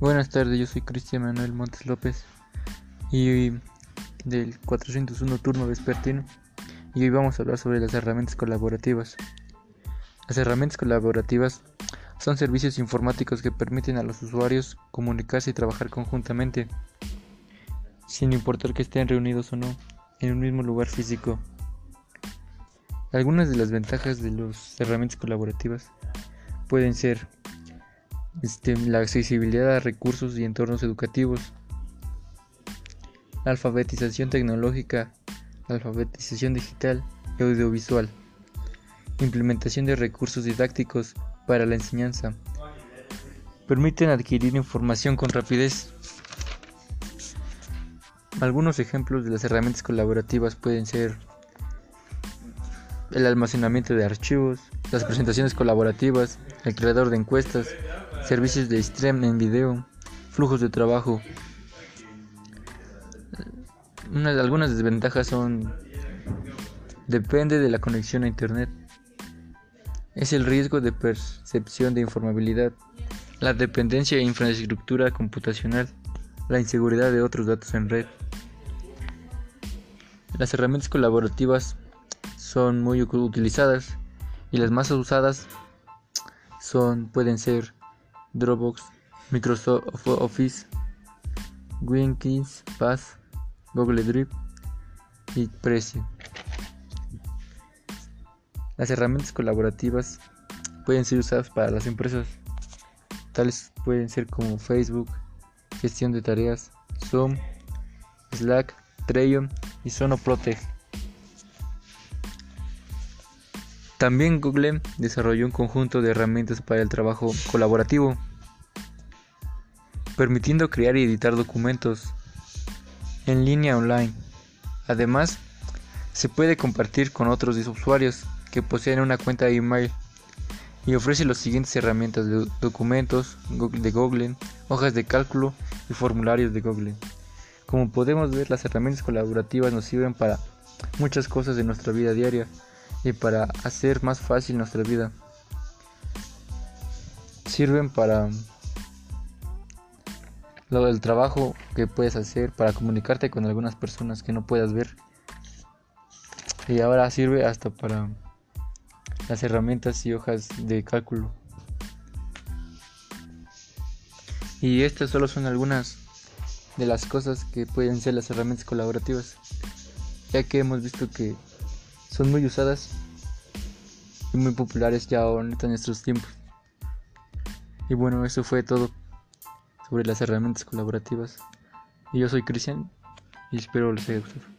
Buenas tardes, yo soy Cristian Manuel Montes López y del 401 turno vespertino y hoy vamos a hablar sobre las herramientas colaborativas. Las herramientas colaborativas son servicios informáticos que permiten a los usuarios comunicarse y trabajar conjuntamente, sin importar que estén reunidos o no en un mismo lugar físico. Algunas de las ventajas de las herramientas colaborativas pueden ser este, la accesibilidad a recursos y entornos educativos, alfabetización tecnológica, alfabetización digital y audiovisual, implementación de recursos didácticos para la enseñanza, permiten adquirir información con rapidez. Algunos ejemplos de las herramientas colaborativas pueden ser el almacenamiento de archivos, las presentaciones colaborativas, el creador de encuestas, servicios de stream en video, flujos de trabajo. algunas desventajas son depende de la conexión a internet. Es el riesgo de percepción de informabilidad, la dependencia de infraestructura computacional, la inseguridad de otros datos en red. Las herramientas colaborativas son muy utilizadas y las más usadas son pueden ser Dropbox, Microsoft Office, Jenkins, Pass, Google Drive y Precio. Las herramientas colaborativas pueden ser usadas para las empresas, tales pueden ser como Facebook, gestión de tareas, Zoom, Slack, Trello y Sonoprotege. También Google desarrolló un conjunto de herramientas para el trabajo colaborativo, permitiendo crear y editar documentos en línea online. Además, se puede compartir con otros usuarios que poseen una cuenta de email y ofrece las siguientes herramientas de documentos de Google, hojas de cálculo y formularios de Google. Como podemos ver, las herramientas colaborativas nos sirven para muchas cosas de nuestra vida diaria y para hacer más fácil nuestra vida. Sirven para lo del trabajo que puedes hacer para comunicarte con algunas personas que no puedas ver. Y ahora sirve hasta para las herramientas y hojas de cálculo. Y estas solo son algunas de las cosas que pueden ser las herramientas colaborativas, ya que hemos visto que son muy usadas y muy populares ya en nuestros tiempos. Y bueno, eso fue todo sobre las herramientas colaborativas. Y yo soy Cristian y espero les haya gustado.